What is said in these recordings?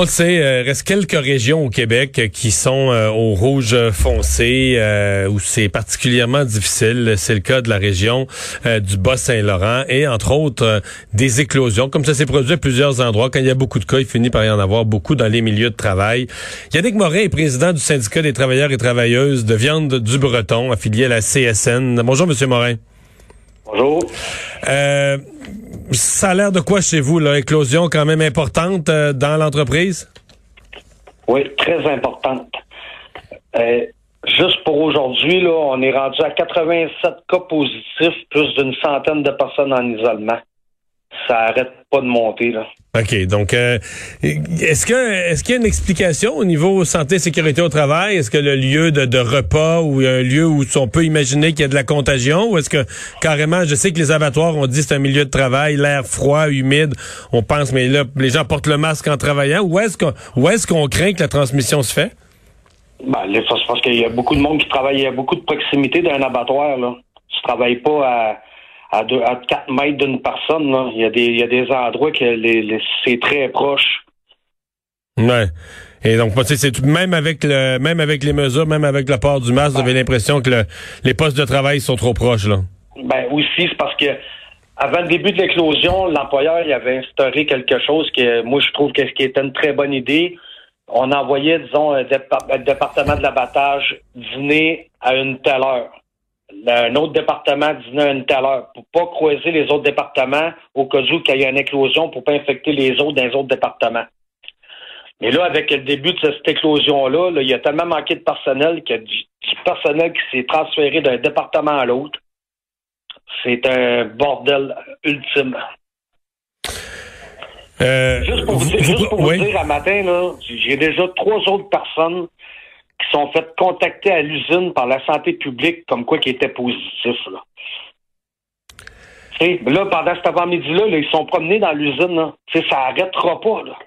On le sait, il euh, reste quelques régions au Québec qui sont euh, au rouge foncé, euh, où c'est particulièrement difficile. C'est le cas de la région du Bas-Saint-Laurent et, entre autres, des éclosions. Comme ça s'est produit à plusieurs endroits. Quand il y a beaucoup de cas, il finit par y en avoir beaucoup dans les milieux de travail. Yannick Morin est président du syndicat des travailleurs et travailleuses de viande du Breton, affilié à la CSN. Bonjour, Monsieur Morin. Bonjour. Euh, ça a l'air de quoi chez vous, là? Éclosion quand même importante euh, dans l'entreprise? Oui, très importante. Euh, juste pour aujourd'hui, là, on est rendu à 87 cas positifs, plus d'une centaine de personnes en isolement ça arrête pas de monter là. OK, donc euh, est-ce que est-ce qu'il y a une explication au niveau santé et sécurité au travail? Est-ce que le lieu de, repas ou un lieu où on peut imaginer qu'il y a de la contagion? Ou est-ce que carrément je sais que les abattoirs ont dit c'est un milieu de travail, l'air froid, humide, on pense mais là les gens portent le masque en travaillant. Ou est-ce qu'on où est-ce qu'on craint que la transmission se fait? Ben, c'est parce qu'il y a beaucoup de monde qui travaille, a beaucoup de proximité d'un abattoir là. Tu travailles pas à à, deux, à 4 mètres d'une personne. Là. Il, y a des, il y a des endroits que les, c'est très proche. Ouais. Et donc, c'est même avec le, même avec les mesures, même avec le port du masque, vous avez l'impression que le, les postes de travail sont trop proches, là. Ben aussi, c'est parce que avant le début de l'éclosion, l'employeur il avait instauré quelque chose que moi je trouve que ce qui était une très bonne idée. On envoyait, disons, un, département de l'abattage dîner à une telle heure un autre département dîner à une telle heure pour pas croiser les autres départements au cas où il y a une éclosion pour pas infecter les autres dans les autres départements. Mais là, avec le début de cette éclosion-là, il y a tellement manqué de personnel qu'il y a du, personnel qui s'est transféré d'un département à l'autre. C'est un bordel ultime. Euh, juste pour vous, dire, à matin, j'ai déjà trois autres personnes qui sont fait contacter à l'usine par la santé publique comme quoi qui était positif. Là. là, pendant cet avant-midi-là, ils sont promenés dans l'usine. Ça n'arrêtera pas. Là.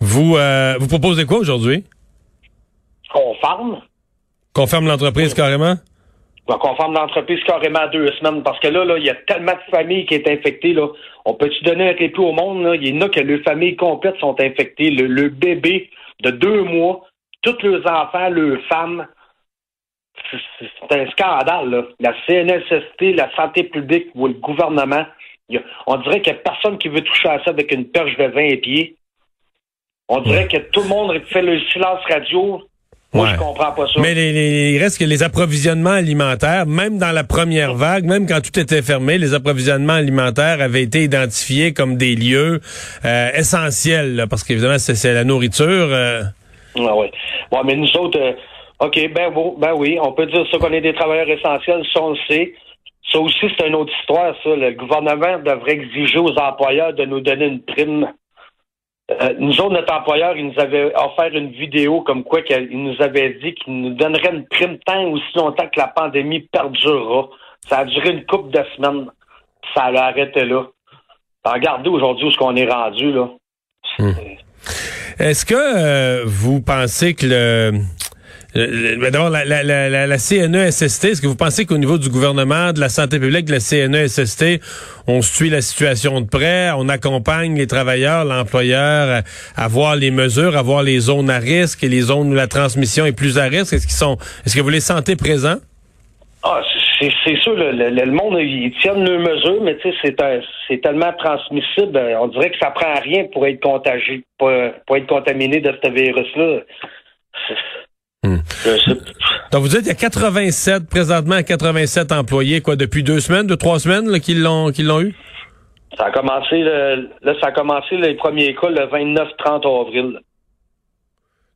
Vous, euh, vous proposez quoi aujourd'hui? Qu'on ferme. Qu'on ferme l'entreprise carrément? qu'on ferme l'entreprise carrément à deux semaines. Parce que là, là, il y a tellement de familles qui sont infectées. Là. On peut-tu donner un répit au monde? Il y en a que les familles complètes sont infectées. le bébé de deux mois tous leurs enfants, leurs femmes. C'est un scandale, là. La CNSST, la santé publique ou le gouvernement, on dirait qu'il n'y a personne qui veut toucher à ça avec une perche de vin et pieds. On dirait que tout le monde fait le silence radio. Moi, je comprends pas ça. Mais il reste que les approvisionnements alimentaires, même dans la première vague, même quand tout était fermé, les approvisionnements alimentaires avaient été identifiés comme des lieux euh, essentiels, parce qu'évidemment, c'est la nourriture. Euh, ah oui. Bon, mais nous autres, euh, OK, ben, bon, ben oui, on peut dire ça qu'on est des travailleurs essentiels, ça on le sait. Ça aussi, c'est une autre histoire, ça. Le gouvernement devrait exiger aux employeurs de nous donner une prime. Euh, nous autres, notre employeur, il nous avait offert une vidéo comme quoi il nous avait dit qu'il nous donnerait une prime tant aussi longtemps que la pandémie perdurera. Ça a duré une couple de semaines. Ça a arrêté là. Regardez aujourd'hui où ce qu'on est rendu, là? Hmm. Est-ce que euh, vous pensez que le... D'abord, la, la, la, la, CNESST, est-ce que vous pensez qu'au niveau du gouvernement, de la santé publique, de la CNESST, on suit la situation de près, on accompagne les travailleurs, l'employeur à, voir les mesures, à voir les zones à risque et les zones où la transmission est plus à risque? Est-ce qu'ils sont, est-ce que vous les sentez présents? Ah, c'est sûr, le, le, monde, ils tiennent leurs mesures, mais tu sais, c'est tellement transmissible. Euh, on dirait que ça prend rien pour être contagié, pour, être contaminé de ce virus-là. Hmm. Donc, vous dites qu'il y a 87, présentement, 87 employés, quoi, depuis deux semaines, deux, trois semaines, qui l'ont, l'ont eu? Ça a commencé, le, là, ça a commencé les premiers cas le 29-30 avril.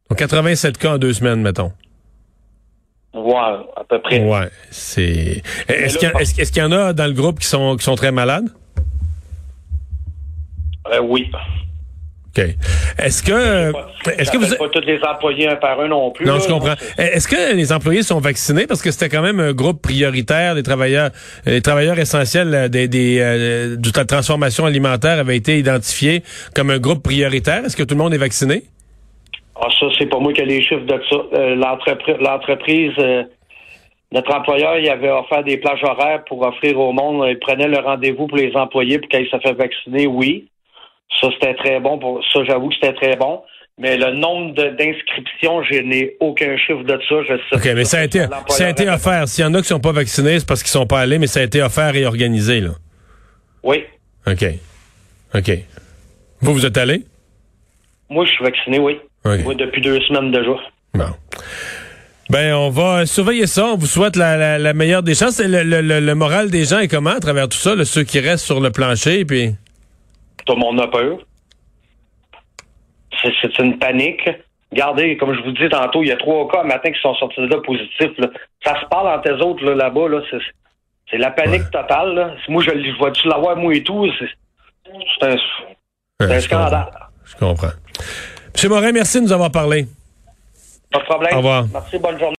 Donc, 87 cas en deux semaines, mettons. Ouais, à peu près. Ouais, c'est. Est-ce qu'il y, en a dans le groupe qui sont qui sont très malades? Euh, oui. OK. Est-ce que est-ce que vous pas tous les employés un par un non plus. Non, je comprends. Est-ce que les employés sont vaccinés? Parce que c'était quand même un groupe prioritaire des travailleurs les travailleurs essentiels euh, des, des euh, de la transformation alimentaire avait été identifié comme un groupe prioritaire. Est-ce que tout le monde est vacciné? Ah, ça, c'est pas moi qui ai les chiffres de ça. Euh, l'entreprise, euh, notre employeur, il avait offert des plages horaires pour offrir au monde. Il prenait le rendez-vous pour les employés pour qu'ils se fait vacciner, oui. Ça, c'était très bon. Pour, ça, j'avoue que c'était très bon. Mais le nombre d'inscriptions, je n'ai aucun chiffre de ça. Je sais OK, mais ça a été, ça a été offert. S'il y en a qui sont pas vaccinés, c'est parce qu'ils sont pas allés, mais ça a été offert et organisé, là. Oui. OK. OK. Vous, vous êtes allé? Moi, je suis vacciné, oui. Moi, depuis deux semaines déjà. Bon. Ben, on va surveiller ça. On vous souhaite la, meilleure des chances. Le, le, moral des gens est comment à travers tout ça? ceux qui restent sur le plancher, puis... Tout le monde a peur. C'est une panique. Regardez, comme je vous dis tantôt, il y a trois cas matin qui sont sortis de là positifs. Ça se parle entre les autres là-bas. Là, c'est la panique totale. Moi, je, je vois-tu l'avoir, moi et tout. C'est un, un scandale. Je comprends. M. Morin, merci de nous avoir parlé. Pas de problème. Au revoir. Merci, bonne journée.